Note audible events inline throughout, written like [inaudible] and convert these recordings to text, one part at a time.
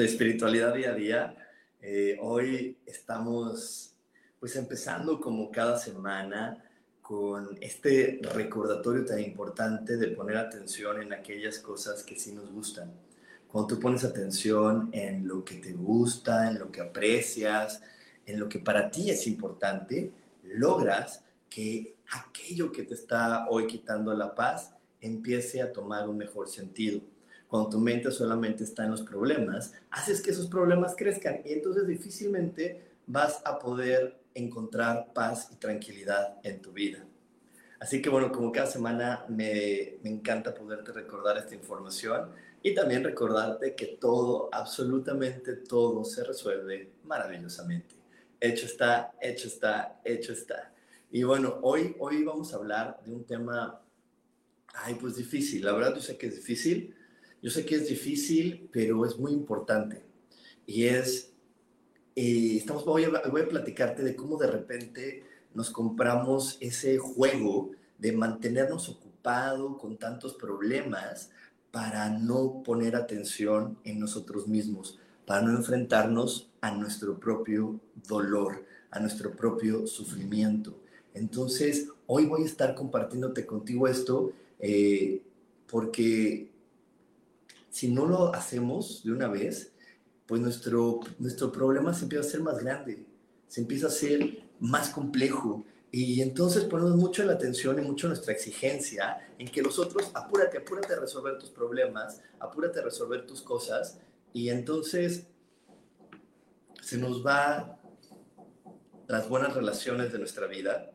De Espiritualidad Día a Día. Eh, hoy estamos pues empezando como cada semana con este recordatorio tan importante de poner atención en aquellas cosas que sí nos gustan. Cuando tú pones atención en lo que te gusta, en lo que aprecias, en lo que para ti es importante, logras que aquello que te está hoy quitando la paz empiece a tomar un mejor sentido cuando tu mente solamente está en los problemas, haces que esos problemas crezcan y entonces difícilmente vas a poder encontrar paz y tranquilidad en tu vida. Así que bueno, como cada semana me, me encanta poderte recordar esta información y también recordarte que todo, absolutamente todo se resuelve maravillosamente. Hecho está, hecho está, hecho está. Y bueno, hoy, hoy vamos a hablar de un tema, ay, pues difícil. La verdad yo sé que es difícil, yo sé que es difícil, pero es muy importante. Y es, eh, estamos, voy a, voy a platicarte de cómo de repente nos compramos ese juego de mantenernos ocupados con tantos problemas para no poner atención en nosotros mismos, para no enfrentarnos a nuestro propio dolor, a nuestro propio sufrimiento. Entonces, hoy voy a estar compartiéndote contigo esto eh, porque si no lo hacemos de una vez, pues nuestro, nuestro problema se empieza a ser más grande, se empieza a ser más complejo. Y entonces ponemos mucho la atención y mucho nuestra exigencia en que los otros, apúrate, apúrate a resolver tus problemas, apúrate a resolver tus cosas. Y entonces se nos va las buenas relaciones de nuestra vida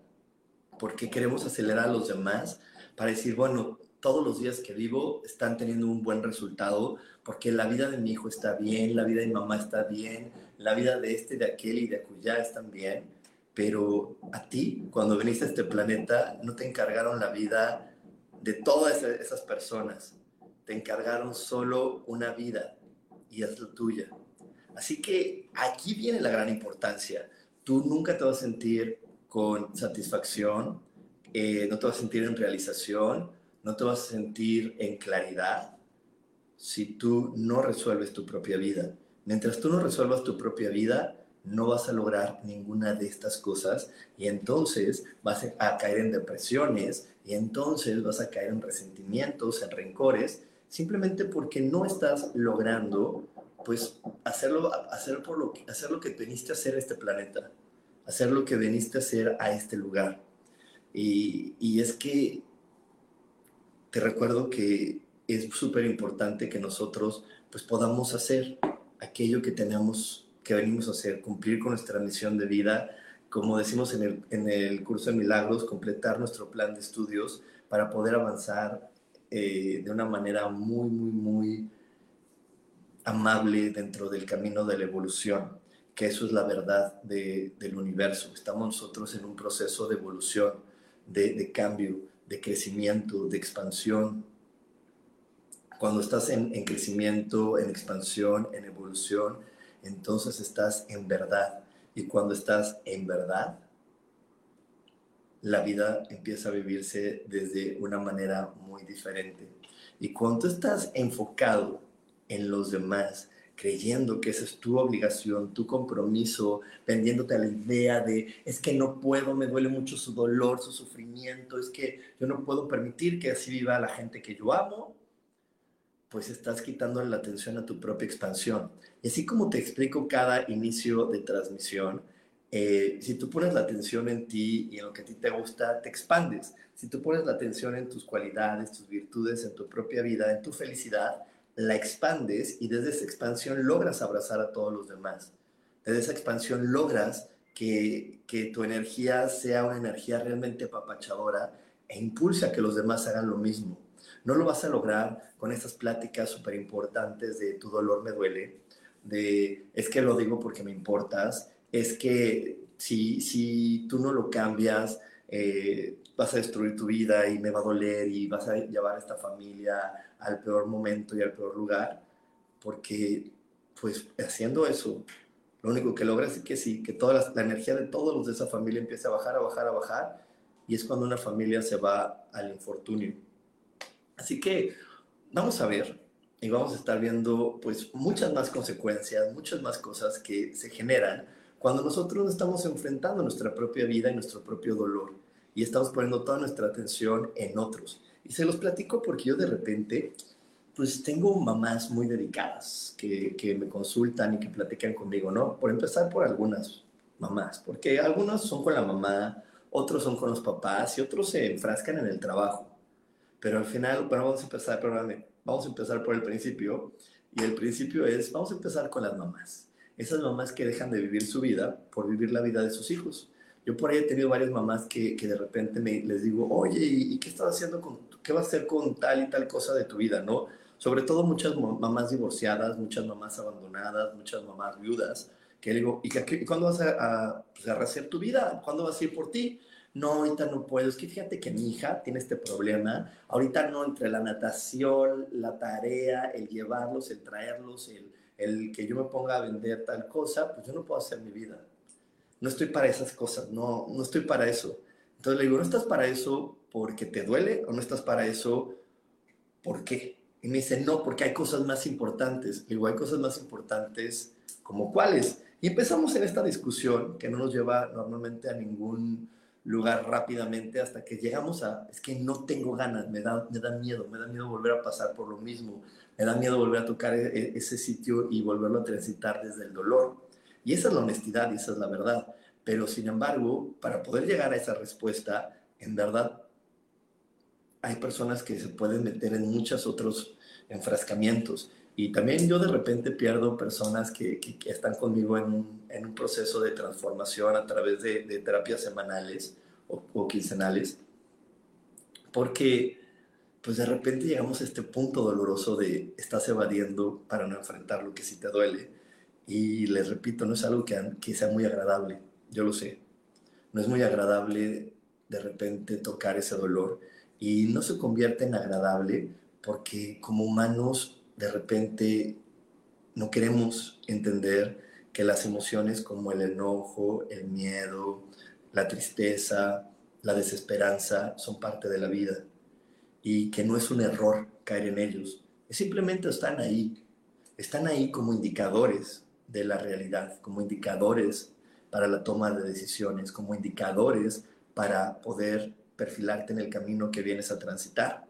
porque queremos acelerar a los demás para decir, bueno, todos los días que vivo están teniendo un buen resultado porque la vida de mi hijo está bien, la vida de mi mamá está bien, la vida de este, de aquel y de acullá están bien, pero a ti, cuando viniste a este planeta, no te encargaron la vida de todas esas personas, te encargaron solo una vida y es la tuya. Así que aquí viene la gran importancia. Tú nunca te vas a sentir con satisfacción, eh, no te vas a sentir en realización, no te vas a sentir en claridad si tú no resuelves tu propia vida. Mientras tú no resuelvas tu propia vida, no vas a lograr ninguna de estas cosas y entonces vas a caer en depresiones y entonces vas a caer en resentimientos, en rencores, simplemente porque no estás logrando pues hacerlo, hacer, por lo, hacer lo que viniste a hacer a este planeta, hacer lo que viniste a hacer a este lugar. Y, y es que te recuerdo que es súper importante que nosotros pues podamos hacer aquello que tenemos, que venimos a hacer, cumplir con nuestra misión de vida, como decimos en el, en el curso de milagros, completar nuestro plan de estudios para poder avanzar eh, de una manera muy, muy, muy amable dentro del camino de la evolución, que eso es la verdad de, del universo. Estamos nosotros en un proceso de evolución, de cambio de crecimiento, de expansión. Cuando estás en, crecimiento, en expansión, en evolución, entonces estás en verdad. Y cuando estás en verdad, la vida empieza a vivirse desde una manera muy diferente. Y cuando estás enfocado en los demás, creyendo que esa es tu obligación, tu compromiso, vendiéndote a la idea de es que no puedo, me duele mucho su dolor, su sufrimiento, es que yo no puedo permitir que así viva la gente que yo amo, pues estás quitando la atención a tu propia expansión. Y así como te explico cada inicio de transmisión, eh, si tú pones la atención en ti y en lo que a ti te gusta, te expandes. Si tú pones la atención en tus cualidades, tus virtudes, en tu propia vida, en tu felicidad, la expandes y desde esa expansión logras abrazar a todos los demás. Desde esa expansión logras que, que tu energía sea una energía realmente papachadora e impulsa a que los demás hagan lo mismo. No lo vas a lograr con esas pláticas súper importantes de tu dolor me duele, de es que lo digo porque me importas, es que si, si tú no lo cambias, eh, vas a destruir tu vida y me va a doler y vas a llevar a esta familia al peor momento y al peor lugar, porque pues haciendo eso, lo único que logras es que sí, que toda la, la energía de todos los de esa familia empiece a bajar, a bajar, a bajar, y es cuando una familia se va al infortunio. Así que vamos a ver y vamos a estar viendo pues muchas más consecuencias, muchas más cosas que se generan cuando nosotros estamos enfrentando nuestra propia vida y nuestro propio dolor y estamos poniendo toda nuestra atención en otros. Y se los platico porque yo de repente pues tengo mamás muy dedicadas que, que me consultan y que platican conmigo, ¿no? Por empezar por algunas mamás, porque algunas son con la mamá, otros son con los papás y otros se enfrascan en el trabajo. Pero al final, bueno, vamos a empezar, perdóname, vamos a empezar por el principio. Y el principio es, vamos a empezar con las mamás. Esas mamás que dejan de vivir su vida por vivir la vida de sus hijos. Yo por ahí he tenido varias mamás que, que de repente me, les digo, oye, ¿y qué estás haciendo con, qué vas a hacer con tal y tal cosa de tu vida, no? Sobre todo muchas mamás divorciadas, muchas mamás abandonadas, muchas mamás viudas, que digo, ¿y, que, cuándo vas a, a, pues, a rehacer tu vida? ¿Cuándo vas a ir por ti? no, ahorita no puedo. Es que fíjate que mi hija tiene este problema. Ahorita no, entre la natación, la tarea, el llevarlos, el traerlos, el, el que yo me ponga a vender tal cosa, pues yo no puedo hacer mi vida. No estoy para esas cosas, no, no estoy para eso. Entonces le digo, ¿no estás para eso porque te duele o no estás para eso por qué? Y me dice, no, porque hay cosas más importantes. Le digo, hay cosas más importantes como cuáles. Y empezamos en esta discusión que no nos lleva normalmente a ningún lugar rápidamente hasta que llegamos a, es que no tengo ganas, me da, me da miedo, me da miedo volver a pasar por lo mismo, me da miedo volver a tocar e, e, ese sitio y volverlo a transitar desde el dolor. Y esa es la honestidad y esa es la verdad. Pero sin embargo, para poder llegar a esa respuesta, en verdad, hay personas que se pueden meter en muchos otros enfrascamientos. Y también yo de repente pierdo personas que, están conmigo en un, proceso de transformación a través de, de terapias semanales o, o, quincenales, porque pues de repente llegamos a este punto doloroso de estás evadiendo para no enfrentar lo que sí te duele. Y les repito, no es algo que, que sea muy agradable, yo lo sé. No es muy agradable de repente tocar ese dolor y no se convierte en agradable porque como humanos de repente no queremos entender que las emociones como el enojo, el miedo, la tristeza, la desesperanza son parte de la vida y que no es un error caer en ellos, simplemente están ahí, están ahí como indicadores de la realidad, como indicadores para la toma de decisiones, como indicadores para poder perfilarte en el camino que vienes a transitar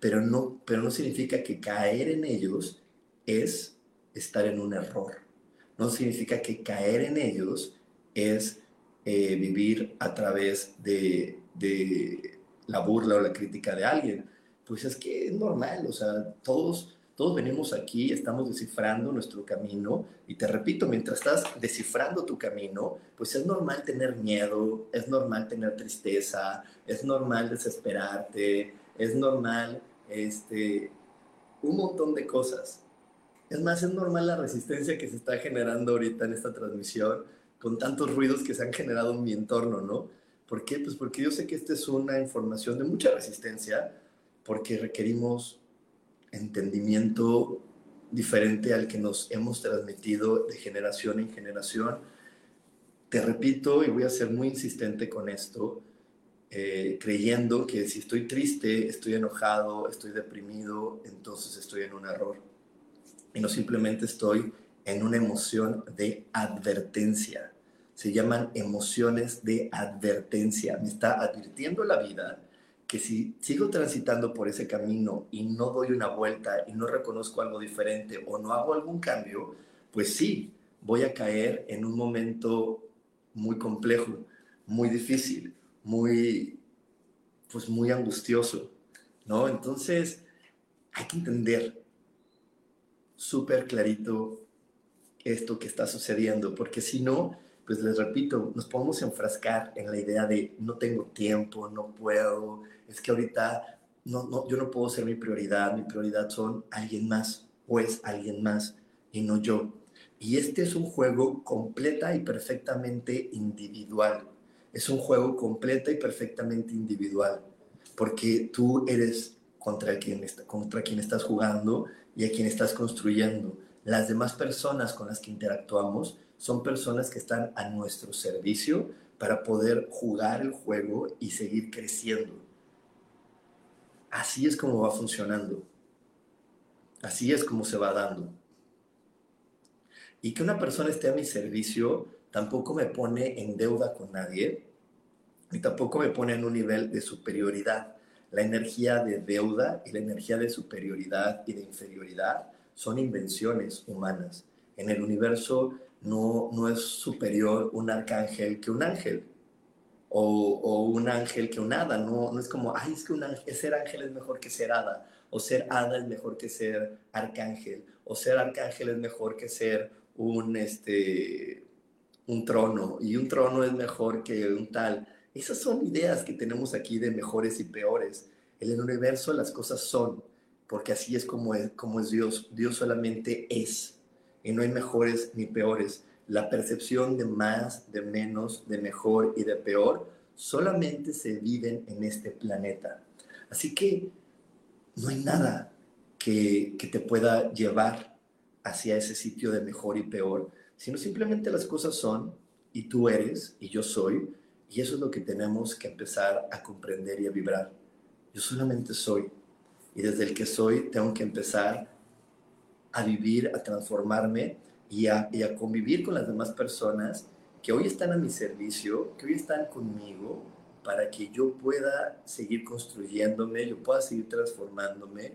pero no, pero no significa que caer en ellos es estar en un error. No significa que caer en ellos es eh, vivir a través de, de, la burla o la crítica de alguien. Pues es que es normal, o sea, todos, todos venimos aquí, estamos descifrando nuestro camino y te repito, mientras estás descifrando tu camino, pues es normal tener miedo, es normal tener tristeza, es normal desesperarte, es normal este, un montón de cosas. Es más, es normal la resistencia que se está generando ahorita en esta transmisión con tantos ruidos que se han generado en mi entorno, ¿no? ¿Por qué? Pues porque yo sé que esta es una información de mucha resistencia, porque requerimos entendimiento diferente al que nos hemos transmitido de generación en generación. Te repito, y voy a ser muy insistente con esto, eh, creyendo que si estoy triste, estoy enojado, estoy deprimido, entonces estoy en un error. Y no simplemente estoy en una emoción de advertencia. Se llaman emociones de advertencia. Me está advirtiendo la vida que si sigo transitando por ese camino y no doy una vuelta y no reconozco algo diferente o no hago algún cambio, pues sí, voy a caer en un momento muy complejo, muy difícil, muy, pues muy angustioso, ¿no? Entonces, hay que entender súper clarito esto que está sucediendo, porque si no, pues les repito, nos podemos enfrascar en la idea de no tengo tiempo, no puedo, es que ahorita no, no, yo no puedo ser mi prioridad, mi prioridad son alguien más o es alguien más y no yo. Y este es un juego completa y perfectamente individual. Es un juego completa y perfectamente individual, porque tú eres contra quien, contra quien estás jugando y a quien estás construyendo. Las demás personas con las que interactuamos son personas que están a nuestro servicio para poder jugar el juego y seguir creciendo. Así es como va funcionando. Así es como se va dando. Y que una persona esté a mi servicio tampoco me pone en deuda con nadie y tampoco me pone en un nivel de superioridad. La energía de deuda y la energía de superioridad y de inferioridad son invenciones humanas. En el universo no, no es superior un arcángel que un ángel. O, un ángel que un hada, no, no es como, ay, es que un ser ángel es mejor que ser hada, o ser hada es mejor que ser arcángel, o ser arcángel es mejor que ser un, este, un trono, y un trono es mejor que un tal. Esas son ideas que tenemos aquí de mejores y peores. En el universo las cosas son, porque así es como es, como es Dios. Dios solamente es, y no hay mejores ni peores. La percepción de más, de menos, de mejor y de peor solamente se viven en este planeta. Así que no hay nada que, que te pueda llevar hacia ese sitio de mejor y peor, sino simplemente las cosas son y tú eres y yo soy, y eso es lo que tenemos que empezar a comprender y a vibrar. Yo solamente soy, y desde el que soy tengo que empezar a vivir, a transformarme y a, y a convivir con las demás personas que hoy están a mi servicio, que hoy están conmigo, para que yo pueda seguir construyéndome, yo pueda seguir transformándome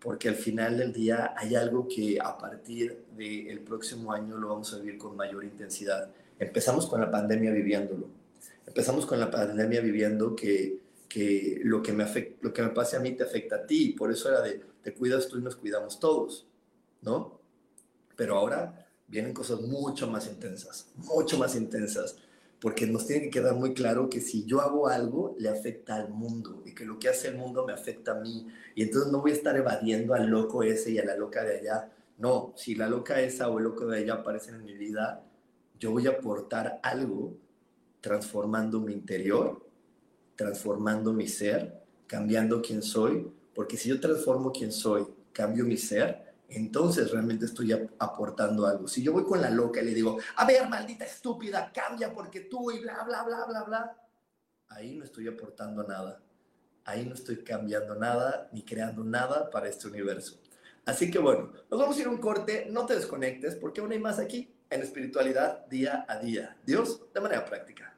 porque al final del día hay algo que a partir del próximo año lo vamos a vivir con mayor intensidad. Empezamos con la pandemia viviéndolo. Empezamos con la pandemia viviendo que, que lo, que me afecta, lo que me pase a mí te afecta a ti. Por eso era de te cuidas tú y nos cuidamos todos, ¿no? Pero ahora vienen cosas mucho más intensas, mucho más intensas porque nos tiene que quedar muy claro que si yo hago algo, le afecta al mundo y que lo que hace el mundo me afecta a mí. Y entonces no voy a estar evadiendo al loco ese y a la loca de allá. No, si la loca esa o el loco de allá aparecen en mi vida, yo voy a aportar algo transformando mi interior, transformando mi ser, cambiando quién soy, porque si yo transformo quién soy, cambio mi ser, entonces realmente estoy aportando algo. Si yo voy con la loca y le digo, a ver, maldita estúpida, cambia porque tú y bla, bla, bla, bla, bla, ahí no estoy aportando nada. Ahí no estoy cambiando nada ni creando nada para este universo. Así que bueno, nos vamos a ir a un corte, no te desconectes porque aún hay más aquí en espiritualidad día a día. Dios de manera práctica.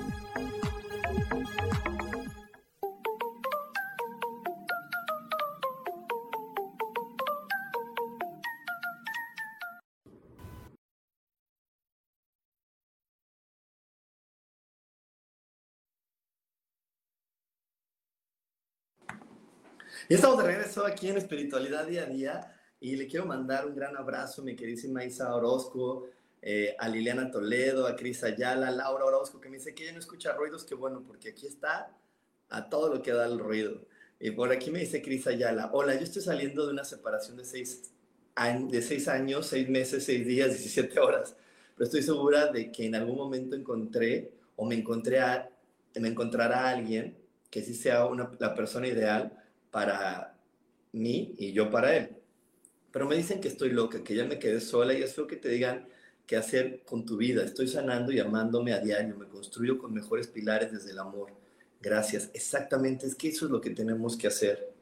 Y estamos de regreso aquí en Espiritualidad Día a Día y le quiero mandar un gran abrazo a mi queridísima Isa Orozco, eh, a Liliana Toledo, a Cris Ayala, a Laura Orozco, que me dice que ella no escucha ruidos, que bueno, porque aquí está a todo lo que da el ruido. Y por aquí me dice Cris Ayala, hola, yo estoy saliendo de una separación de seis, de seis años, seis meses, seis días, 17 horas, pero estoy segura de que en algún momento encontré o me encontré a, me encontrará a alguien que sí sea una, la persona ideal para mí y yo para él. Pero me dicen que estoy loca, que ya me quedé sola y es feo que te digan qué hacer con tu vida. Estoy sanando y amándome a diario, me construyo con mejores pilares desde el amor. Gracias. Exactamente, es que eso es lo que tenemos que hacer.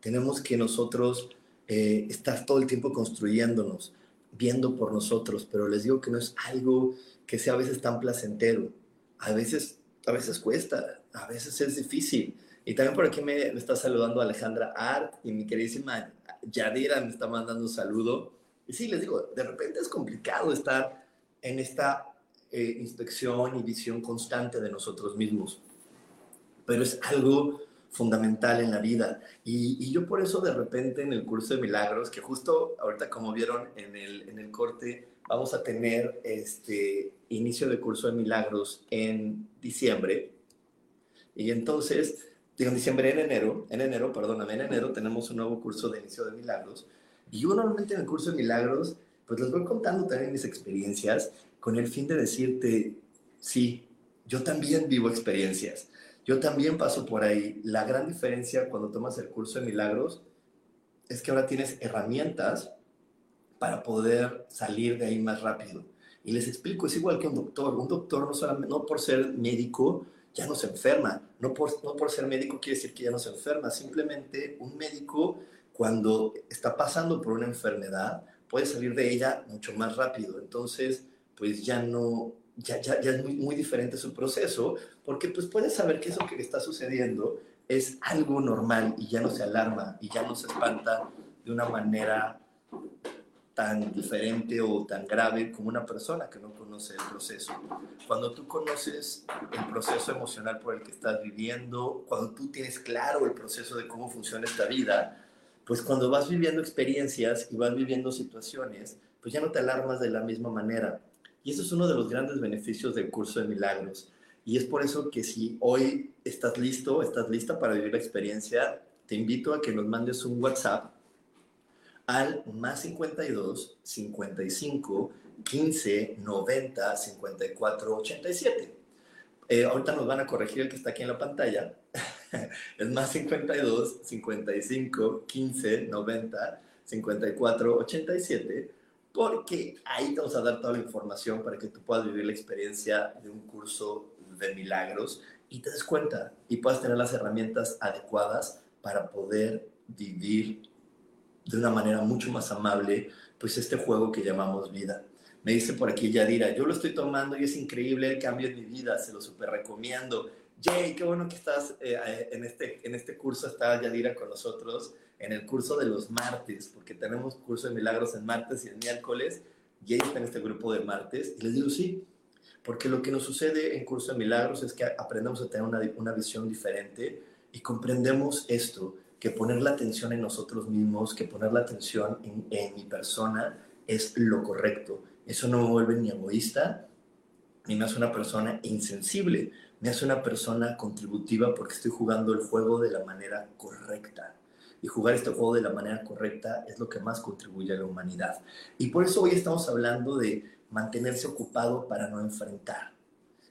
Tenemos que nosotros eh, estar todo el tiempo construyéndonos, viendo por nosotros, pero les digo que no es algo que sea a veces tan placentero. A veces, a veces cuesta, a veces es difícil y también por aquí me, está saludando Alejandra Art y mi queridísima Yadira me está mandando un saludo. Y sí, les digo, de repente es complicado estar en esta eh, inspección y visión constante de nosotros mismos, pero es algo fundamental en la vida. Y, y, yo por eso de repente en el curso de milagros, que justo ahorita como vieron en el, en el corte, vamos a tener este inicio de curso de milagros en diciembre. Y entonces digo, en diciembre, en enero, en enero, perdóname, en enero tenemos un nuevo curso de inicio de milagros. Y yo normalmente en el curso de milagros, pues les voy contando también mis experiencias con el fin de decirte, sí, yo también vivo experiencias, yo también paso por ahí. La gran diferencia cuando tomas el curso de milagros es que ahora tienes herramientas para poder salir de ahí más rápido. Y les explico, es igual que un doctor. Un doctor no solamente, no por ser médico, ya no se enferma. No por, no por ser médico quiere decir que ya no se enferma. Simplemente un médico cuando está pasando por una enfermedad puede salir de ella mucho más rápido. Entonces, pues ya no, ya, ya, ya es muy, muy diferente su proceso, porque pues puede saber que eso que le está sucediendo es algo normal y ya no se alarma y ya no se espanta de una manera tan diferente o tan grave como una persona que no conoce el proceso. Cuando tú conoces el proceso emocional por el que estás viviendo, cuando tú tienes claro el proceso de cómo funciona esta vida, pues cuando vas viviendo experiencias y vas viviendo situaciones, pues ya no te alarmas de la misma manera. Y eso es uno de los grandes beneficios del curso de milagros. Y es por eso que si hoy estás listo, estás lista para vivir la experiencia, te invito a que nos mandes un WhatsApp al más 52 55 15 90 54 87. ahorita nos van a corregir el que está aquí en la pantalla. [laughs] es más 52 55 15 90 54 87 porque ahí te vamos a dar toda la información para que tú puedas vivir la experiencia de un curso de milagros y te des cuenta y puedas tener las herramientas adecuadas para poder vivir de una manera mucho más amable, pues este juego que llamamos vida. Me dice por aquí Yadira, yo lo estoy tomando y es increíble el cambio en mi vida, se lo súper recomiendo. Jay, qué bueno que estás eh, eh, en, este, en este curso, está Yadira con nosotros, en el curso de los martes, porque tenemos curso de milagros en martes y en miércoles. Jay está en este grupo de martes y les digo sí, porque lo que nos sucede en curso de milagros es que aprendemos a tener una, una visión diferente y comprendemos esto, que poner la atención en nosotros mismos, que poner la atención en, mi persona es lo correcto. Eso no me vuelve ni egoísta, ni me hace una persona insensible, me hace una persona contributiva porque estoy jugando el juego de la manera correcta. Y jugar este juego de la manera correcta es lo que más contribuye a la humanidad. Y por eso hoy estamos hablando de mantenerse ocupado para no enfrentar.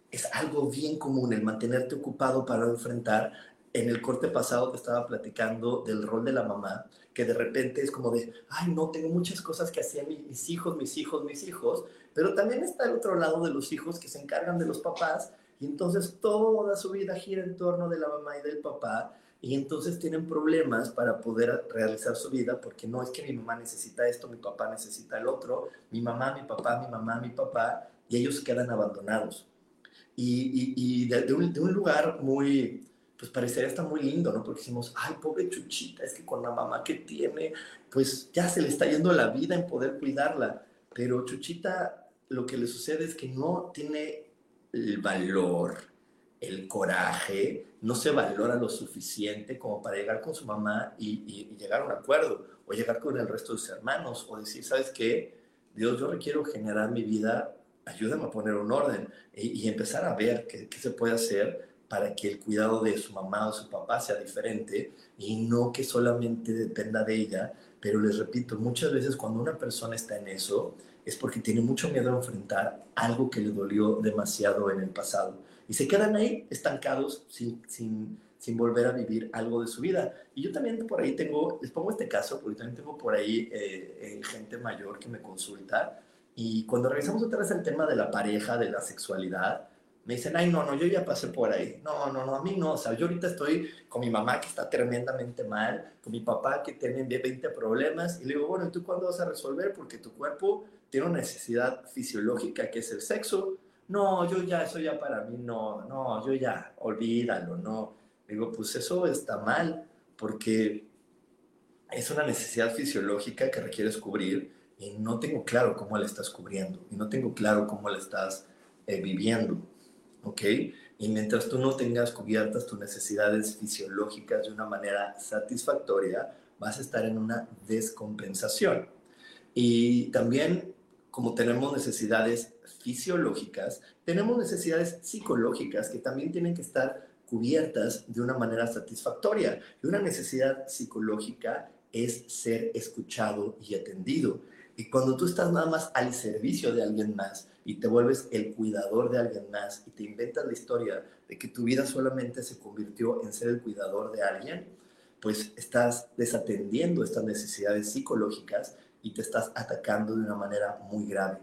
Es algo bien común el mantenerte ocupado para no enfrentar. En el corte pasado te estaba platicando del rol de la mamá, que de repente es como de, ay, no, tengo muchas cosas que hacían mis hijos, mis hijos, mis hijos, pero también está el otro lado de los hijos que se encargan de los papás y entonces toda su vida gira en torno de la mamá y del papá y entonces tienen problemas para poder realizar su vida porque no es que mi mamá necesita esto, mi papá necesita el otro, mi mamá, mi papá, mi mamá, mi papá, y ellos quedan abandonados. Y, y, de, un, de, un, lugar muy, pues parecería estar muy lindo, ¿no? Porque decimos, ay, pobre Chuchita, es que con la mamá que tiene, pues ya se le está yendo la vida en poder cuidarla. Pero Chuchita, lo que le sucede es que no tiene el valor, el coraje, no se valora lo suficiente como para llegar con su mamá y, llegar a un acuerdo, o llegar con el resto de sus hermanos, o decir, ¿sabes qué? Dios, yo requiero generar mi vida, ayúdame a poner un orden y, empezar a ver qué, qué, se puede hacer para que el cuidado de su mamá o su papá sea diferente y no que solamente dependa de ella. Pero les repito, muchas veces cuando una persona está en eso, es porque tiene mucho miedo a enfrentar algo que le dolió demasiado en el pasado y se quedan ahí estancados sin, sin, sin volver a vivir algo de su vida. Y yo también por ahí tengo, les pongo este caso, porque también tengo por ahí eh, eh, gente mayor que me consulta y cuando revisamos otra vez el tema de la pareja, de la sexualidad, me dicen, ay, no, no, yo ya pasé por ahí. No, no, no, a mí no. O sea, yo ahorita estoy con mi mamá que está tremendamente mal, con mi papá que tiene 20 problemas. Y le digo, bueno, ¿y tú cuándo vas a resolver? Porque tu cuerpo tiene una necesidad fisiológica que es el sexo no, yo ya, eso ya para mí no, no, yo ya, olvídalo, no. Digo, pues eso está mal, porque es una necesidad fisiológica que requieres cubrir y no tengo claro cómo la estás cubriendo y no tengo claro cómo la estás eh, viviendo, ¿ok? Y mientras tú no tengas cubiertas tus necesidades fisiológicas de una manera satisfactoria, vas a estar en una descompensación. Y también como tenemos necesidades fisiológicas, tenemos necesidades psicológicas que también tienen que estar cubiertas de una manera satisfactoria. Y una necesidad psicológica es ser escuchado y atendido. Y cuando tú estás nada más al servicio de alguien más y te vuelves el cuidador de alguien más y te inventas la historia de que tu vida solamente se convirtió en ser el cuidador de alguien, pues estás desatendiendo estas necesidades psicológicas y te estás atacando de una manera muy grave.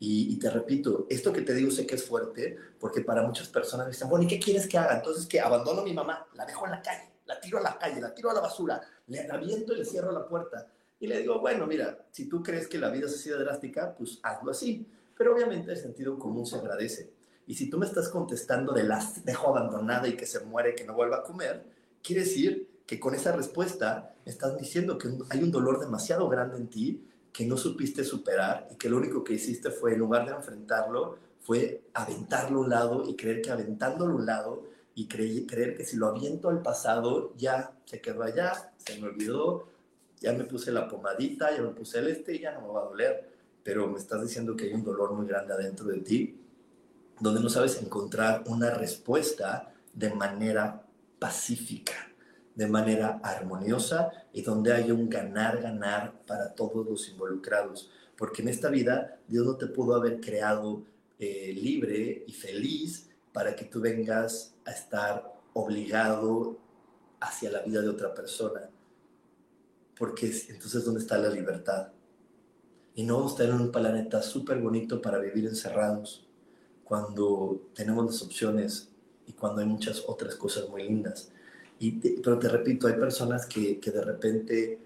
Y, te repito, esto que te digo sé que es fuerte, porque para muchas personas dicen, bueno, ¿y qué quieres que haga? Entonces, que abandono a mi mamá, la dejo en la calle, la tiro a la calle, la tiro a la basura, le aviento y le cierro la puerta. Y le digo, bueno, mira, si tú crees que la vida es así de drástica, pues hazlo así. Pero obviamente el sentido común se agradece. Y si tú me estás contestando de las dejo abandonada y que se muere, que no vuelva a comer, quiere decir que con esa respuesta estás diciendo que hay un dolor demasiado grande en ti que no supiste superar y que lo único que hiciste fue, en lugar de enfrentarlo, fue aventarlo a un lado y creer que aventándolo a un lado y creer, que si lo aviento al pasado ya se quedó allá, se me olvidó, ya me puse la pomadita, ya me puse el este y ya no me va a doler. Pero me estás diciendo que hay un dolor muy grande adentro de ti, donde no sabes encontrar una respuesta de manera pacífica de manera armoniosa y donde haya un ganar-ganar para todos los involucrados. Porque en esta vida Dios no te pudo haber creado eh, libre y feliz para que tú vengas a estar obligado hacia la vida de otra persona. Porque entonces, ¿dónde está la libertad? Y no estar en un planeta súper bonito para vivir encerrados cuando tenemos las opciones y cuando hay muchas otras cosas muy lindas pero te repito, hay personas que, que de repente,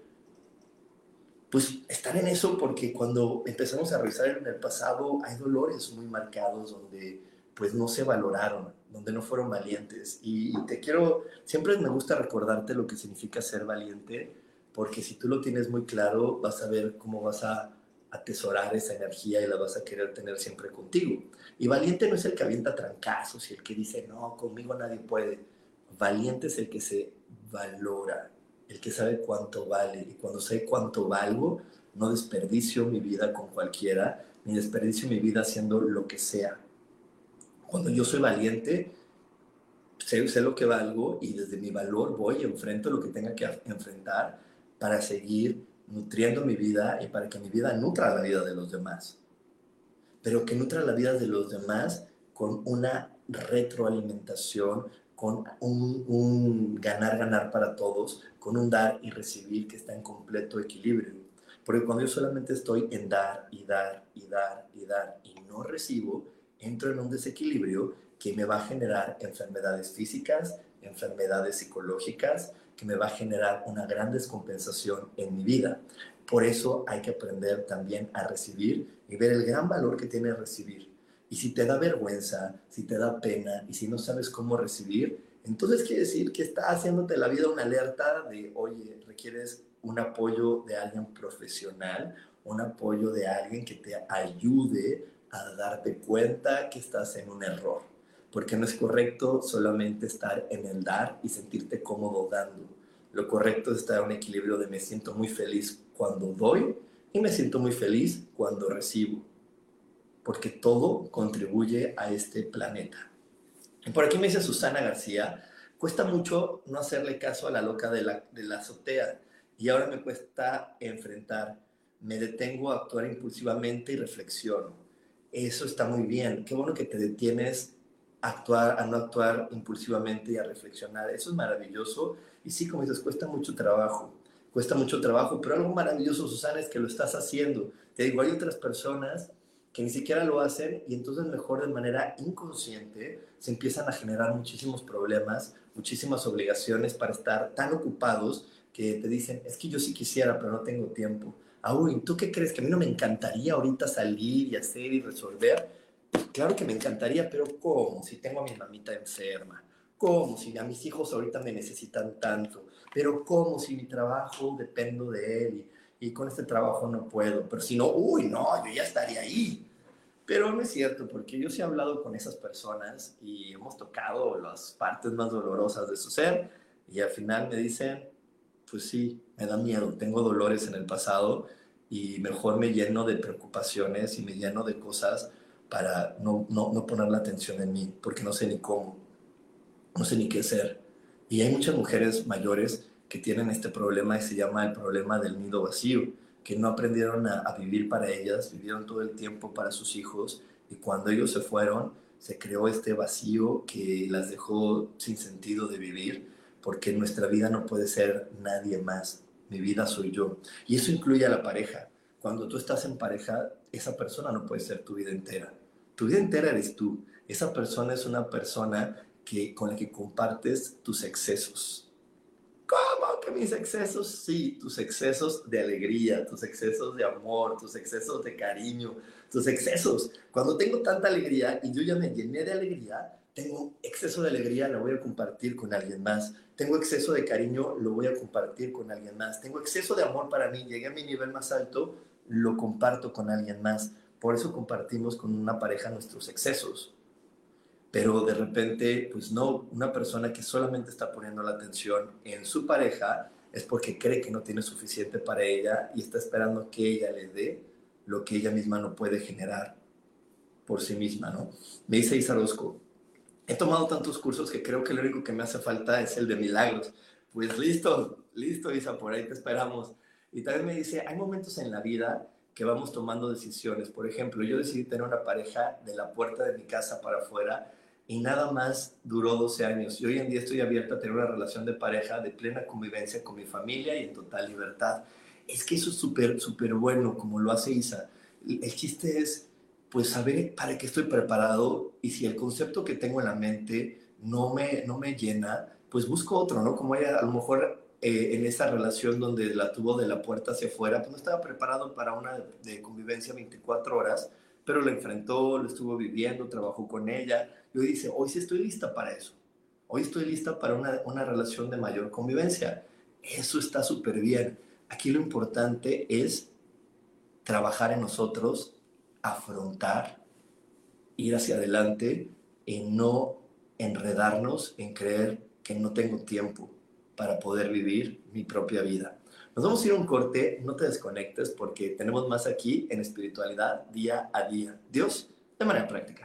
pues están en eso porque cuando empezamos a revisar en el pasado hay dolores muy marcados donde pues no se valoraron, donde no fueron valientes. Y, te quiero, siempre me gusta recordarte lo que significa ser valiente, porque si tú lo tienes muy claro, vas a ver cómo vas a atesorar esa energía y la vas a querer tener siempre contigo. Y valiente no es el que avienta trancazos y el que dice, no, conmigo nadie puede Valiente es el que se valora, el que sabe cuánto vale. Y cuando sé cuánto valgo, no desperdicio mi vida con cualquiera, ni desperdicio mi vida haciendo lo que sea. Cuando yo soy valiente, sé, sé lo que valgo y desde mi valor voy y enfrento lo que tenga que enfrentar para seguir nutriendo mi vida y para que mi vida nutra la vida de los demás. Pero que nutra la vida de los demás con una retroalimentación, con un, ganar, ganar para todos, con un dar y recibir que está en completo equilibrio. Porque cuando yo solamente estoy en dar y dar y dar y dar y no recibo, entro en un desequilibrio que me va a generar enfermedades físicas, enfermedades psicológicas, que me va a generar una gran descompensación en mi vida. Por eso hay que aprender también a recibir y ver el gran valor que tiene recibir. Y si te da vergüenza, si te da pena y si no sabes cómo recibir, entonces quiere decir que está haciéndote la vida una alerta de, oye, requieres un apoyo de alguien profesional, un apoyo de alguien que te ayude a darte cuenta que estás en un error porque no es correcto solamente estar en el dar y sentirte cómodo dando. Lo correcto es estar en un equilibrio de me siento muy feliz cuando doy y me siento muy feliz cuando recibo, porque todo contribuye a este planeta. Y por aquí me dice Susana García, cuesta mucho no hacerle caso a la loca de la, de la azotea y ahora me cuesta enfrentar, me detengo a actuar impulsivamente y reflexiono. Eso está muy bien, qué bueno que te detienes actuar, a no actuar impulsivamente y a reflexionar. Eso es maravilloso. Y sí, como dices, cuesta mucho trabajo. Cuesta mucho trabajo, pero algo maravilloso, Susana, es que lo estás haciendo. Te digo, hay otras personas que ni siquiera lo hacen y entonces mejor de manera inconsciente se empiezan a generar muchísimos problemas, muchísimas obligaciones para estar tan ocupados que te dicen, es que yo sí quisiera, pero no tengo tiempo. Ah, ¿tú qué crees? Que a mí no me encantaría ahorita salir y hacer y resolver Claro que me encantaría, pero ¿cómo? Si tengo a mi mamita enferma. ¿Cómo? Si a mis hijos ahorita me necesitan tanto. Pero ¿cómo? Si mi trabajo dependo de él y, con este trabajo no puedo. Pero si no, uy, no, yo ya estaría ahí. Pero no es cierto, porque yo sí he hablado con esas personas y hemos tocado las partes más dolorosas de su ser y al final me dicen, pues sí, me da miedo, tengo dolores en el pasado y mejor me lleno de preocupaciones y me lleno de cosas para no, no, no poner la atención en mí, porque no sé ni cómo, no sé ni qué hacer. Y hay muchas mujeres mayores que tienen este problema y se llama el problema del nido vacío, que no aprendieron a, a, vivir para ellas, vivieron todo el tiempo para sus hijos y cuando ellos se fueron se creó este vacío que las dejó sin sentido de vivir, porque nuestra vida no puede ser nadie más, mi vida soy yo. Y eso incluye a la pareja. Cuando tú estás en pareja, esa persona no puede ser tu vida entera. Tu vida entera eres tú. Esa persona es una persona que, con la que compartes tus excesos. ¿Cómo que mis excesos? Sí, tus excesos de alegría, tus excesos de amor, tus excesos de cariño, tus excesos. Cuando tengo tanta alegría y yo ya me llené de alegría, tengo exceso de alegría, la voy a compartir con alguien más. Tengo exceso de cariño, lo voy a compartir con alguien más. Tengo exceso de amor para mí, llegué a mi nivel más alto, lo comparto con alguien más. Por eso compartimos con una pareja nuestros excesos. Pero de repente, pues no, una persona que solamente está poniendo la atención en su pareja es porque cree que no tiene suficiente para ella y está esperando que ella le dé lo que ella misma no puede generar por sí misma, ¿no? Me dice Isa Rosco, he tomado tantos cursos que creo que lo único que me hace falta es el de milagros. Pues listo, listo Isa, por ahí te esperamos. Y también me dice, hay momentos en la vida que vamos tomando decisiones. Por ejemplo, yo decidí tener una pareja de la puerta de mi casa para afuera y nada más duró 12 años. Y hoy en día estoy abierta a tener una relación de pareja de plena convivencia con mi familia y en total libertad. Es que eso es súper, súper bueno, como lo hace Isa. El chiste es, pues, saber para qué estoy preparado y si el concepto que tengo en la mente no me, no me llena, pues busco otro, ¿no? Como ella a lo mejor eh, en esa relación donde la tuvo de la puerta hacia afuera, pues no estaba preparado para una de, convivencia 24 horas, pero la enfrentó, lo estuvo viviendo, trabajó con ella, y hoy dice, hoy sí estoy lista para eso, hoy estoy lista para una, una relación de mayor convivencia. Eso está súper bien. Aquí lo importante es trabajar en nosotros, afrontar, ir hacia adelante y no enredarnos en creer que no tengo tiempo, para poder vivir mi propia vida. Nos vamos a ir a un corte, no te desconectes porque tenemos más aquí en espiritualidad día a día. Dios, de manera práctica.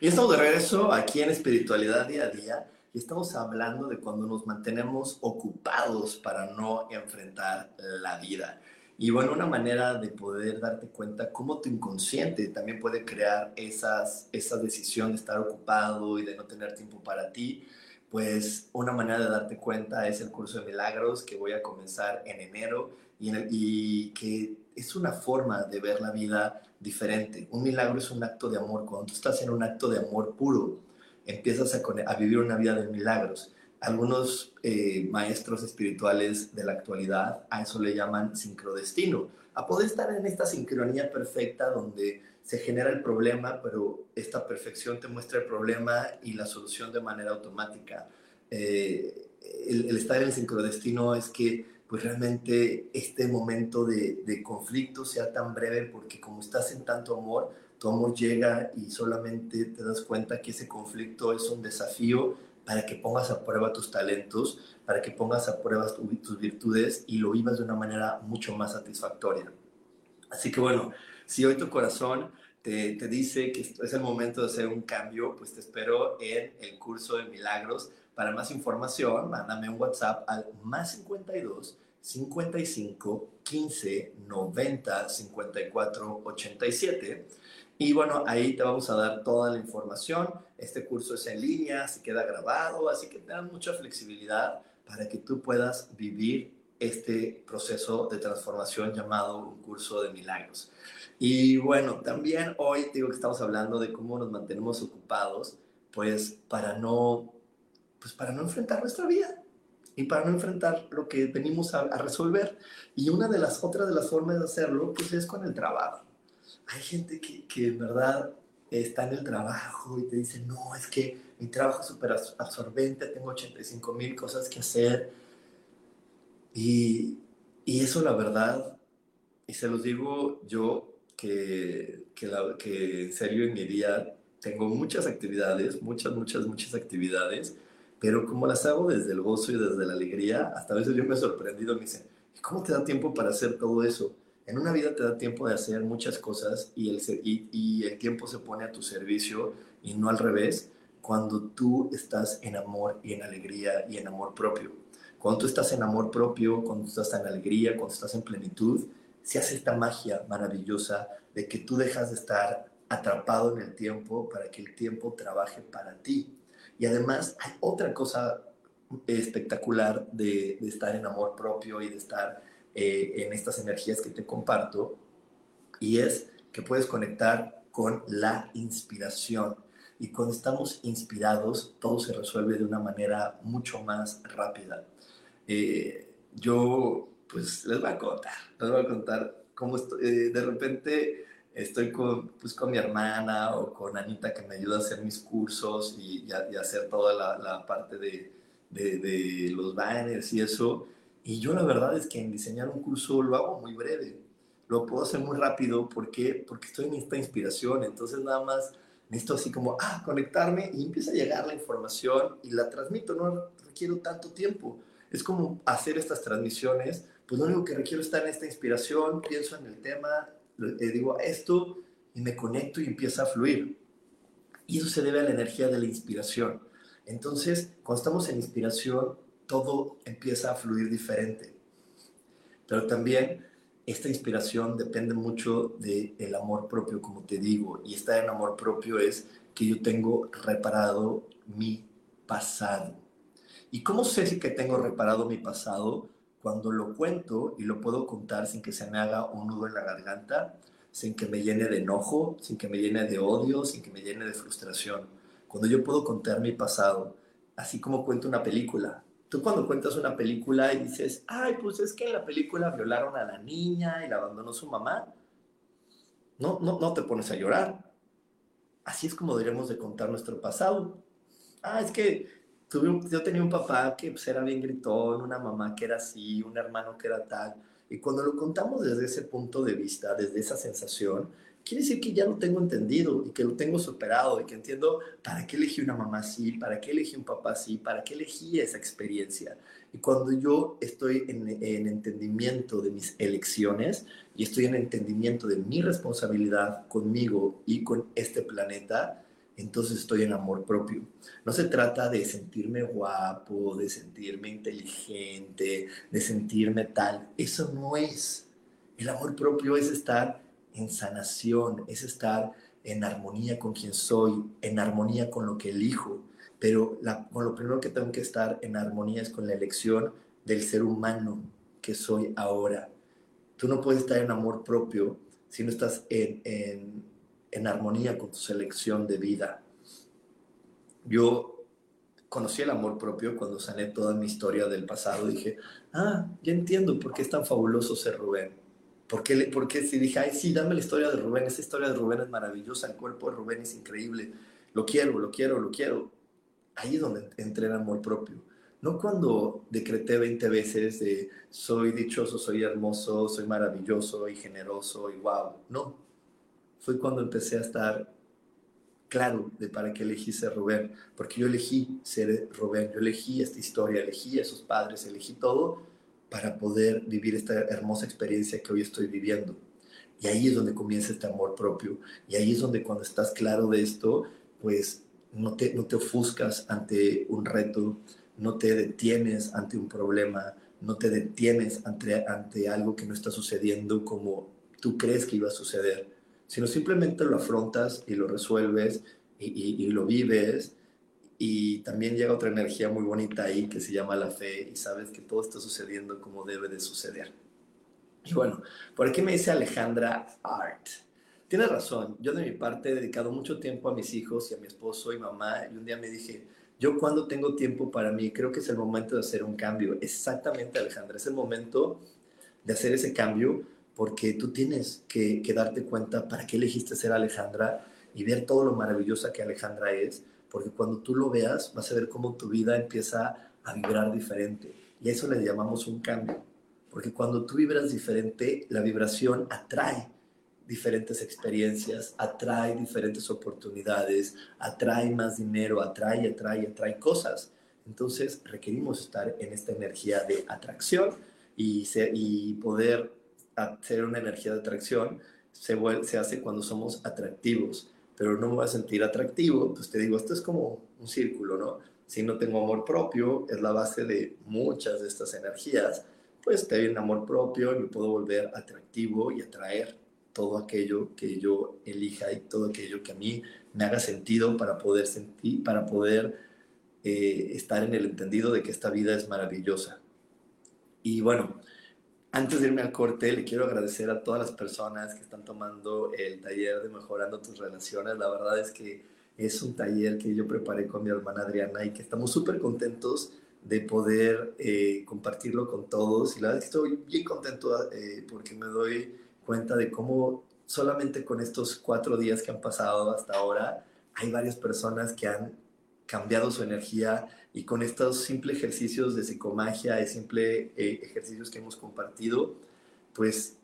Y estamos de regreso aquí en Espiritualidad Día a Día y estamos hablando de cuando nos mantenemos ocupados para no enfrentar la vida. Y bueno, una manera de poder darte cuenta cómo tu inconsciente también puede crear esas, esa decisión de estar ocupado y de no tener tiempo para ti, pues una manera de darte cuenta es el curso de milagros que voy a comenzar en enero y, y que es una forma de ver la vida diferente. Un milagro es un acto de amor. Cuando tú estás en un acto de amor puro, empiezas a, vivir una vida de milagros. Algunos eh, maestros espirituales de la actualidad a eso le llaman sincrodestino, a poder estar en esta sincronía perfecta donde se genera el problema, pero esta perfección te muestra el problema y la solución de manera automática. Eh, el, el, estar en el sincrodestino es que pues realmente este momento de, de, conflicto sea tan breve porque como estás en tanto amor, tu amor llega y solamente te das cuenta que ese conflicto es un desafío para que pongas a prueba tus talentos, para que pongas a prueba tus virtudes y lo vivas de una manera mucho más satisfactoria. Así que bueno, si hoy tu corazón te, te dice que es el momento de hacer un cambio, pues te espero en el curso de milagros para más información, mándame un WhatsApp al más 52 55 15 90 54 87. Y bueno, ahí te vamos a dar toda la información. Este curso es en línea, se queda grabado, así que te mucha flexibilidad para que tú puedas vivir este proceso de transformación llamado un curso de milagros. Y bueno, también hoy digo que estamos hablando de cómo nos mantenemos ocupados, pues para no pues para no enfrentar nuestra vida y para no enfrentar lo que venimos a, resolver. Y una de las otras de las formas de hacerlo, pues es con el trabajo. Hay gente que, que en verdad está en el trabajo y te dice, no, es que mi trabajo es súper absorbente, tengo 85 mil cosas que hacer. Y, y, eso la verdad, y se los digo yo, que, que, la, que en serio en mi día tengo muchas actividades, muchas, muchas, muchas actividades, pero como las hago desde el gozo y desde la alegría, hasta a veces yo me he sorprendido, me dicen, ¿cómo te da tiempo para hacer todo eso? En una vida te da tiempo de hacer muchas cosas y el, y, el tiempo se pone a tu servicio y no al revés, cuando tú estás en amor y en alegría y en amor propio. Cuando tú estás en amor propio, cuando estás en alegría, cuando estás en plenitud, se hace esta magia maravillosa de que tú dejas de estar atrapado en el tiempo para que el tiempo trabaje para ti. Y además hay otra cosa espectacular de, estar en amor propio y de estar eh, en estas energías que te comparto, y es que puedes conectar con la inspiración. Y cuando estamos inspirados, todo se resuelve de una manera mucho más rápida. Eh, yo, pues, les voy a contar, les voy a contar cómo eh, de repente estoy con, pues, con mi hermana o con Anita que me ayuda a hacer mis cursos y, y, hacer toda la, parte de, de, los banners y eso. Y yo la verdad es que en diseñar un curso lo hago muy breve. Lo puedo hacer muy rápido. ¿Por qué? Porque estoy en esta inspiración. Entonces nada más necesito así como, ah, conectarme y empieza a llegar la información y la transmito. No requiero tanto tiempo. Es como hacer estas transmisiones. Pues lo único que requiero es estar en esta inspiración, pienso en el tema, le digo esto y me conecto y empieza a fluir. Y eso se debe a la energía de la inspiración. Entonces, cuando estamos en inspiración, todo empieza a fluir diferente. Pero también esta inspiración depende mucho del el amor propio, como te digo. Y estar en amor propio es que yo tengo reparado mi pasado. ¿Y cómo sé si que tengo reparado mi pasado? Cuando lo cuento y lo puedo contar sin que se me haga un nudo en la garganta, sin que me llene de enojo, sin que me llene de odio, sin que me llene de frustración. Cuando yo puedo contar mi pasado, así como cuento una película. Tú cuando cuentas una película y dices, ay, pues es que en la película violaron a la niña y la abandonó su mamá, no, no, no te pones a llorar. Así es como deberíamos de contar nuestro pasado. Ah, es que yo tenía un papá que pues, era bien gritón, una mamá que era así, un hermano que era tal. Y cuando lo contamos desde ese punto de vista, desde esa sensación, quiere decir que ya lo tengo entendido y que lo tengo superado y que entiendo para qué elegí una mamá así, para qué elegí un papá así, para qué elegí esa experiencia. Y cuando yo estoy en, en entendimiento de mis elecciones y estoy en entendimiento de mi responsabilidad conmigo y con este planeta, entonces estoy en amor propio. No se trata de sentirme guapo, de sentirme inteligente, de sentirme tal. Eso no es. El amor propio es estar en sanación, es estar en armonía con quien soy, en armonía con lo que elijo. Pero lo primero que tengo que estar en armonía es con la elección del ser humano que soy ahora. Tú no puedes estar en amor propio si no estás en armonía con tu selección de vida. Yo conocí el amor propio cuando sané toda mi historia del pasado. Dije, ah, ya entiendo por qué es tan fabuloso ser Rubén. ¿Por qué, porque si dije, ay, sí, dame la historia de Rubén, esa historia de Rubén es maravillosa, el cuerpo de Rubén es increíble, lo quiero, lo quiero, lo quiero. Ahí es donde entré en amor propio. No cuando decreté 20 veces de soy dichoso, soy hermoso, soy maravilloso y generoso y wow. No, fue cuando empecé a estar claro de para qué elegí ser Rubén, porque yo elegí ser Rubén, yo elegí esta historia, elegí a esos padres, elegí todo para poder vivir esta hermosa experiencia que hoy estoy viviendo. Y ahí es donde comienza este amor propio. Y ahí es donde cuando estás claro de esto, pues no te, no te ofuscas ante un reto, no te detienes ante un problema, no te detienes ante, ante algo que no está sucediendo como tú crees que iba a suceder sino simplemente lo afrontas y lo resuelves y, lo vives y también llega otra energía muy bonita ahí que se llama la fe y sabes que todo está sucediendo como debe de suceder. Y bueno, por aquí me dice Alejandra Art. Tienes razón, yo de mi parte he dedicado mucho tiempo a mis hijos y a mi esposo y mamá y un día me dije, yo cuando tengo tiempo para mí, creo que es el momento de hacer un cambio. Exactamente Alejandra, es el momento de hacer ese cambio porque tú tienes que, darte cuenta para qué elegiste ser Alejandra y ver todo lo maravillosa que Alejandra es, porque cuando tú lo veas vas a ver cómo tu vida empieza a vibrar diferente. Y a eso le llamamos un cambio, porque cuando tú vibras diferente, la vibración atrae diferentes experiencias, atrae diferentes oportunidades, atrae más dinero, atrae, atrae, atrae cosas. Entonces requerimos estar en esta energía de atracción y, y poder hacer una energía de atracción se, se hace cuando somos atractivos, pero no me voy a sentir atractivo, pues te digo, esto es como un círculo, ¿no? Si no tengo amor propio, es la base de muchas de estas energías, pues te un amor propio y me puedo volver atractivo y atraer todo aquello que yo elija y todo aquello que a mí me haga sentido para poder sentir, para poder eh, estar en el entendido de que esta vida es maravillosa. Y bueno, antes de irme al corte, le quiero agradecer a todas las personas que están tomando el taller de Mejorando tus Relaciones. La verdad es que es un taller que yo preparé con mi hermana Adriana y que estamos súper contentos de poder eh, compartirlo con todos. Y la verdad es que estoy bien contento eh, porque me doy cuenta de cómo solamente con estos cuatro días que han pasado hasta ahora, hay varias personas que han cambiado su energía y con estos simples ejercicios de psicomagia, y simples eh, ejercicios que hemos compartido, pues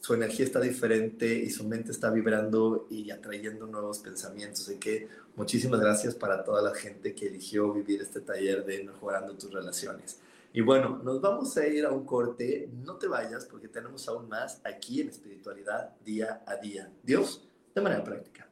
su energía está diferente y su mente está vibrando y atrayendo nuevos pensamientos. Así que muchísimas gracias para toda la gente que eligió vivir este taller de mejorando tus relaciones. Y bueno, nos vamos a ir a un corte. No te vayas porque tenemos aún más aquí en espiritualidad día a día. Dios, de manera práctica.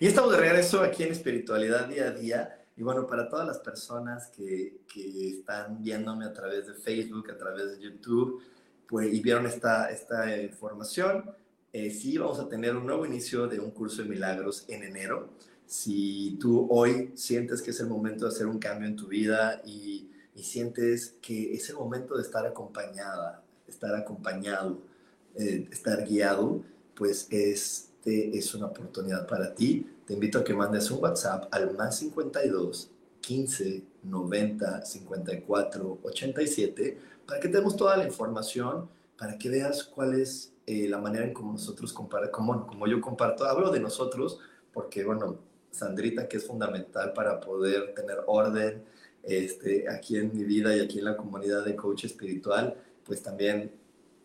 Y estamos de regreso aquí en Espiritualidad Día a Día. Y bueno, para todas las personas que, que están viéndome a través de Facebook, a través de YouTube, pues, y vieron esta, esta información, eh, sí vamos a tener un nuevo inicio de un curso de milagros en enero. Si tú hoy sientes que es el momento de hacer un cambio en tu vida y, y sientes que es el momento de estar acompañada, estar acompañado, eh, estar guiado, pues es este es una oportunidad para ti. Te invito a que mandes un WhatsApp al más 52 15 90 54 87 para que tenemos toda la información, para que veas cuál es eh, la manera en cómo nosotros compartimos, como, como yo comparto, hablo de nosotros, porque bueno, Sandrita, que es fundamental para poder tener orden este, aquí en mi vida y aquí en la comunidad de coach espiritual, pues también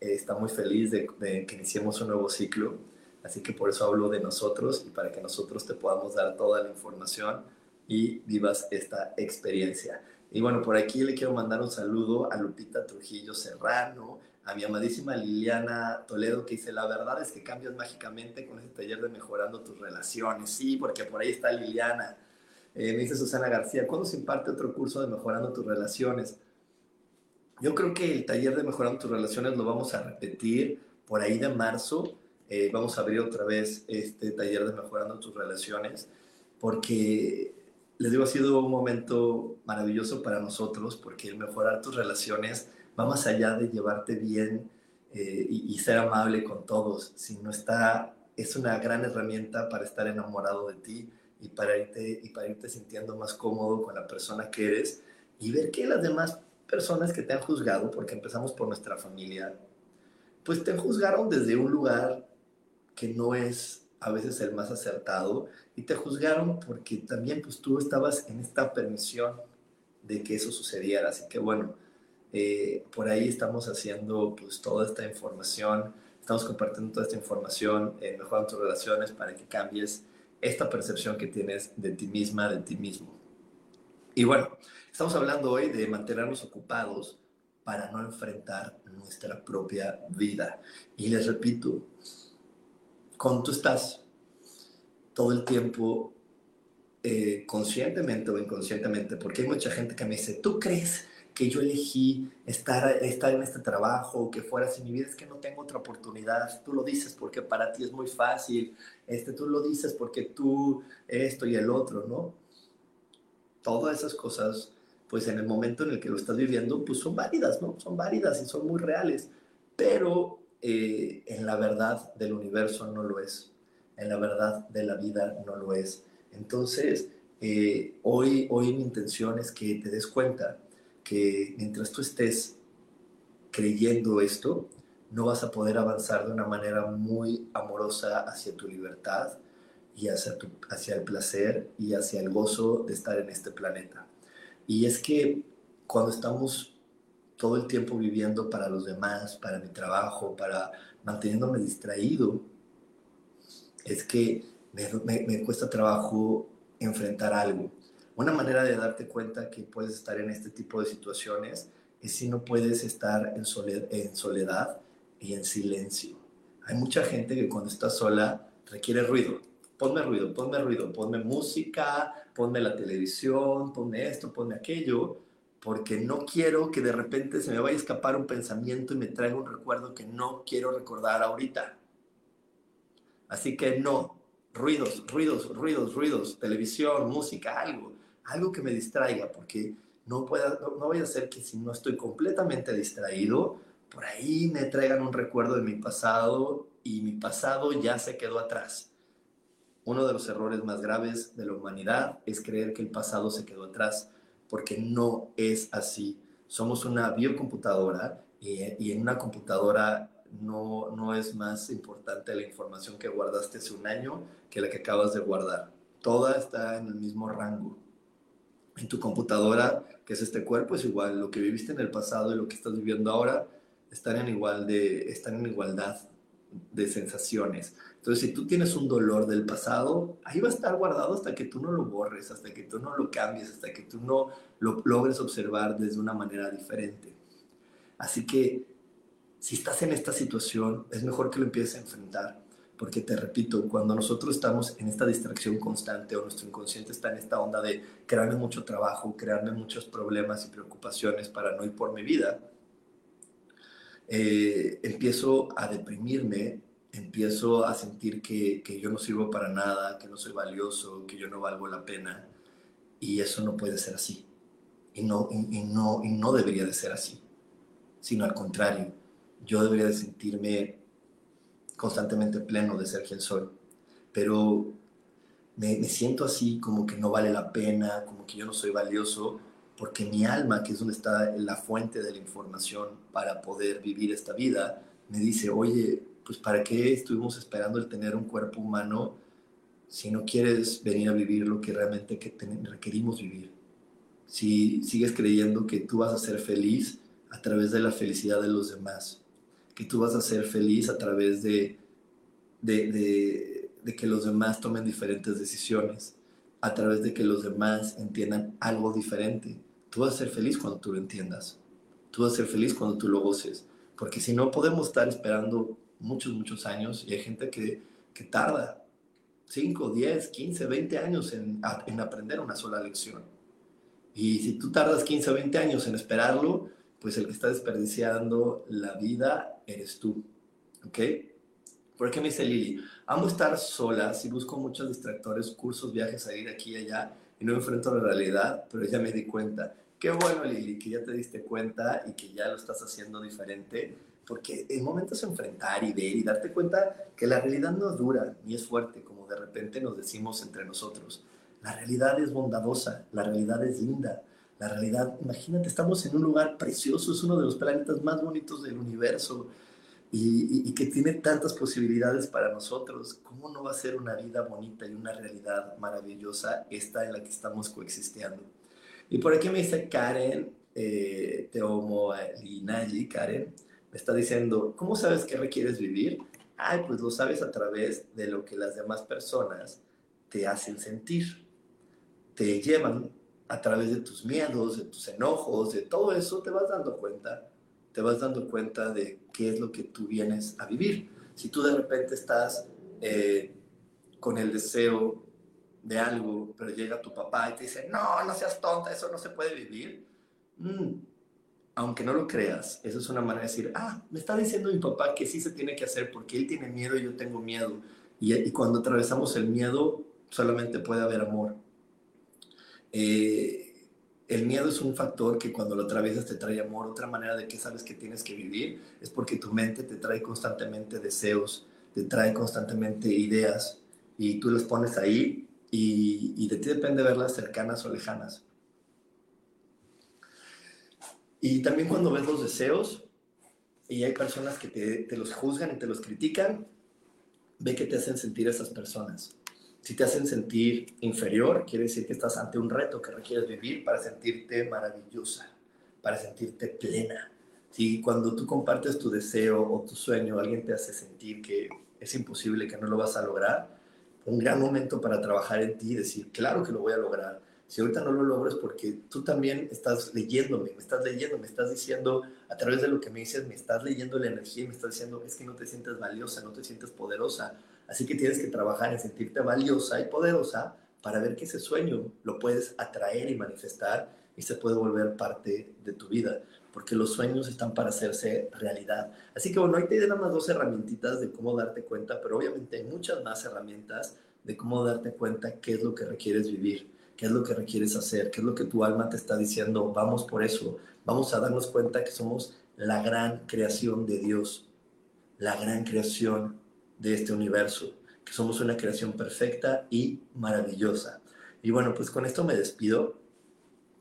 eh, está muy feliz de, de que iniciemos un nuevo ciclo Así que por eso hablo de nosotros y para que nosotros te podamos dar toda la información y vivas esta experiencia. Y bueno, por aquí le quiero mandar un saludo a Lupita Trujillo Serrano, a mi amadísima Liliana Toledo que dice, la verdad es que cambias mágicamente con este taller de mejorando tus relaciones. Sí, porque por ahí está Liliana. Eh, me dice Susana García, ¿cuándo se imparte otro curso de mejorando tus relaciones? Yo creo que el taller de mejorando tus relaciones lo vamos a repetir por ahí de marzo eh, vamos a abrir otra vez este taller de mejorando tus relaciones, porque les digo, ha sido un momento maravilloso para nosotros porque el mejorar tus relaciones va más allá de llevarte bien eh, y, y, ser amable con todos, sino está, es una gran herramienta para estar enamorado de ti y para, irte, y para irte sintiendo más cómodo con la persona que eres y ver que las demás personas que te han juzgado, porque empezamos por nuestra familia, pues te juzgaron desde un lugar que no es a veces el más acertado y te juzgaron porque también pues tú estabas en esta permisión de que eso sucediera. Así que bueno, eh, por ahí estamos haciendo pues toda esta información, estamos compartiendo toda esta información, eh, mejorando tus relaciones para que cambies esta percepción que tienes de ti misma, de ti mismo. Y bueno, estamos hablando hoy de mantenernos ocupados para no enfrentar nuestra propia vida. Y les repito, cuando tú estás todo el tiempo eh, conscientemente o inconscientemente, porque hay mucha gente que me dice, ¿tú crees que yo elegí estar, estar en este trabajo, que fuera sin mi vida, es que no tengo otra oportunidad. Tú lo dices porque para ti es muy fácil, este, tú lo dices porque tú esto y el otro, ¿no? Todas esas cosas, pues en el momento en el que lo estás viviendo, pues son válidas, ¿no? Son válidas y son muy reales, pero eh, en la verdad del universo no lo es, en la verdad de la vida no lo es. Entonces, eh, hoy, hoy mi intención es que te des cuenta que mientras tú estés creyendo esto, no vas a poder avanzar de una manera muy amorosa hacia tu libertad y hacia, tu, hacia el placer y hacia el gozo de estar en este planeta. Y es que cuando estamos todo el tiempo viviendo para los demás, para mi trabajo, para manteniéndome distraído, es que me, cuesta trabajo enfrentar algo. Una manera de darte cuenta que puedes estar en este tipo de situaciones es si no puedes estar en soledad, y en silencio. Hay mucha gente que cuando está sola requiere ruido. Ponme ruido, ponme ruido, ponme música, ponme la televisión, ponme esto, ponme aquello, porque no quiero que de repente se me vaya a escapar un pensamiento y me traiga un recuerdo que no quiero recordar ahorita. Así que no, ruidos, ruidos, ruidos, ruidos, televisión, música, algo algo que me distraiga, porque no, pueda, no, voy a ser que si no estoy completamente distraído, por ahí me traigan un recuerdo de mi pasado y mi pasado ya se quedó atrás. Uno de los errores más graves de la humanidad es creer que el pasado se quedó atrás, porque no es así. Somos una biocomputadora y, en una computadora no, no es más importante la información que guardaste hace un año que la que acabas de guardar. Toda está en el mismo rango en tu computadora, que es este cuerpo, es igual. Lo que viviste en el pasado y lo que estás viviendo ahora están en, igual de, están en igualdad de sensaciones. Entonces, si tú tienes un dolor del pasado, ahí va a estar guardado hasta que tú no lo borres, hasta que tú no lo cambies, hasta que tú no lo logres observar desde una manera diferente. Así que, si estás en esta situación, es mejor que lo empieces a enfrentar porque te repito, cuando nosotros estamos en esta distracción constante o nuestro inconsciente está en esta onda de crearme mucho trabajo, crearme muchos problemas y preocupaciones para no ir por mi vida, eh, empiezo a deprimirme, empiezo a sentir que, que, yo no sirvo para nada, que no soy valioso, que yo no valgo la pena. Y eso no puede ser así. Y no, y, no, y no debería de ser así. Sino al contrario, yo debería de sentirme constantemente pleno de ser quien soy. Pero me, siento así como que no vale la pena, como que yo no soy valioso, porque mi alma, que es donde está la fuente de la información para poder vivir esta vida, me dice, oye, pues ¿para qué estuvimos esperando el tener un cuerpo humano si no quieres venir a vivir lo que realmente que requerimos vivir? Si sigues creyendo que tú vas a ser feliz a través de la felicidad de los demás, que tú vas a ser feliz a través de, de, de, que los demás tomen diferentes decisiones, a través de que los demás entiendan algo diferente. Tú vas a ser feliz cuando tú lo entiendas. Tú vas a ser feliz cuando tú lo goces. Porque si no, podemos estar esperando muchos, muchos años y hay gente que, que tarda 5, 10, 15, 20 años en, en aprender una sola lección. Y si tú tardas 15 o 20 años en esperarlo, pues el que está desperdiciando la vida eres tú. ¿Ok? ¿Por qué me dice Lili? Amo estar sola, si busco muchos distractores, cursos, viajes, a ir aquí y allá, y no enfrento la realidad, pero ya me di cuenta. Qué bueno, Lili, que ya te diste cuenta y que ya lo estás haciendo diferente, porque el momento es enfrentar y ver y darte cuenta que la realidad no es dura ni es fuerte, como de repente nos decimos entre nosotros. La realidad es bondadosa, la realidad es linda, la realidad, imagínate, estamos en un lugar precioso, es uno de los planetas más bonitos del universo y, que tiene tantas posibilidades para nosotros. ¿Cómo no va a ser una vida bonita y una realidad maravillosa esta en la que estamos coexistiendo? Y por aquí me dice Karen, eh, Teomo Linayi, Karen, me está diciendo, ¿cómo sabes qué requieres vivir? Ay, pues lo sabes a través de lo que las demás personas te hacen sentir. Te llevan a través de tus miedos, de tus enojos, de todo eso, te vas dando cuenta, te vas dando cuenta de qué es lo que tú vienes a vivir. Si tú de repente estás eh, con el deseo de algo, pero llega tu papá y te dice, no, no seas tonta, eso no se puede vivir. Mm, aunque no lo creas, eso es una manera de decir, ah, me está diciendo mi papá que sí se tiene que hacer porque él tiene miedo y yo tengo miedo. Y, y cuando atravesamos el miedo, solamente puede haber amor. Eh, el miedo es un factor que cuando lo atraviesas te trae amor. Otra manera de que sabes que tienes que vivir es porque tu mente te trae constantemente deseos, te trae constantemente ideas y tú las pones ahí y, de ti depende verlas cercanas o lejanas. Y también cuando ves los deseos y hay personas que te, te los juzgan y te los critican, ve que te hacen sentir esas personas. Si te hacen sentir inferior, quiere decir que estás ante un reto que requieres vivir para sentirte maravillosa, para sentirte plena. Si cuando tú compartes tu deseo o tu sueño, alguien te hace sentir que es imposible, que no lo vas a lograr, un gran momento para trabajar en ti y decir, claro que lo voy a lograr. Si ahorita no lo logro es porque tú también estás leyéndome, me estás leyendo, me estás diciendo, a través de lo que me dices, me estás leyendo la energía y me estás diciendo, es que no te sientes valiosa, no te sientes poderosa, Así que tienes que trabajar en sentirte valiosa y poderosa para ver que ese sueño lo puedes atraer y manifestar y se puede volver parte de tu vida, porque los sueños están para hacerse realidad. Así que bueno, ahí te nada más dos herramientitas de cómo darte cuenta, pero obviamente hay muchas más herramientas de cómo darte cuenta qué es lo que requieres vivir, qué es lo que requieres hacer, qué es lo que tu alma te está diciendo, vamos por eso, vamos a darnos cuenta que somos la gran creación de Dios, la gran creación de este universo, que somos una creación perfecta y maravillosa. Y bueno, pues con esto me despido.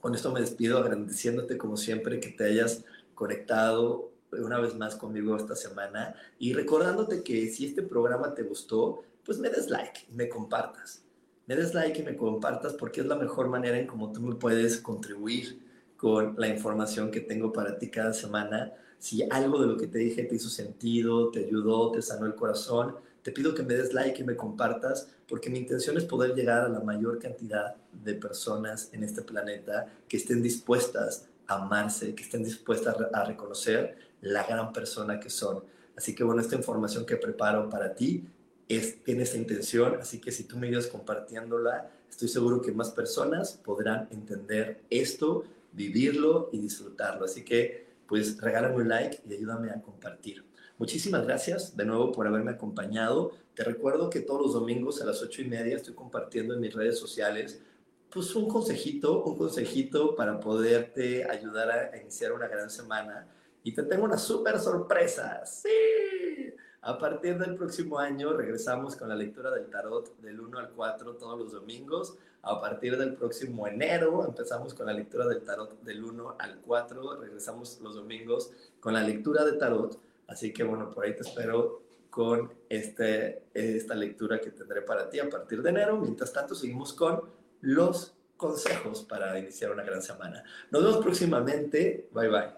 Con esto me despido agradeciéndote como siempre que te hayas conectado una vez más conmigo esta semana y recordándote que si este programa te gustó, pues me des like me compartas. Me des like y me compartas porque es la mejor manera en cómo tú me puedes contribuir con la información que tengo para ti cada semana si algo de lo que te dije te hizo sentido, te ayudó, te sanó el corazón, te pido que me des like y me compartas, porque mi intención es poder llegar a la mayor cantidad de personas en este planeta que estén dispuestas a amarse, que estén dispuestas a reconocer la gran persona que son. Así que bueno, esta información que preparo para ti es, tiene esta intención, así que si tú me ayudas compartiéndola, estoy seguro que más personas podrán entender esto, vivirlo y disfrutarlo. Así que pues regálame un like y ayúdame a compartir. Muchísimas gracias de nuevo por haberme acompañado. Te recuerdo que todos los domingos a las ocho y media estoy compartiendo en mis redes sociales pues un consejito, un consejito para poderte ayudar a iniciar una gran semana. Y te tengo una súper sorpresa. Sí. A partir del próximo año regresamos con la lectura del tarot del 1 al 4 todos los domingos. A partir del próximo enero empezamos con la lectura del tarot del 1 al 4. Regresamos los domingos con la lectura de tarot. Así que bueno, por ahí te espero con este, esta lectura que tendré para ti a partir de enero. Mientras tanto, seguimos con los consejos para iniciar una gran semana. Nos vemos próximamente. Bye bye.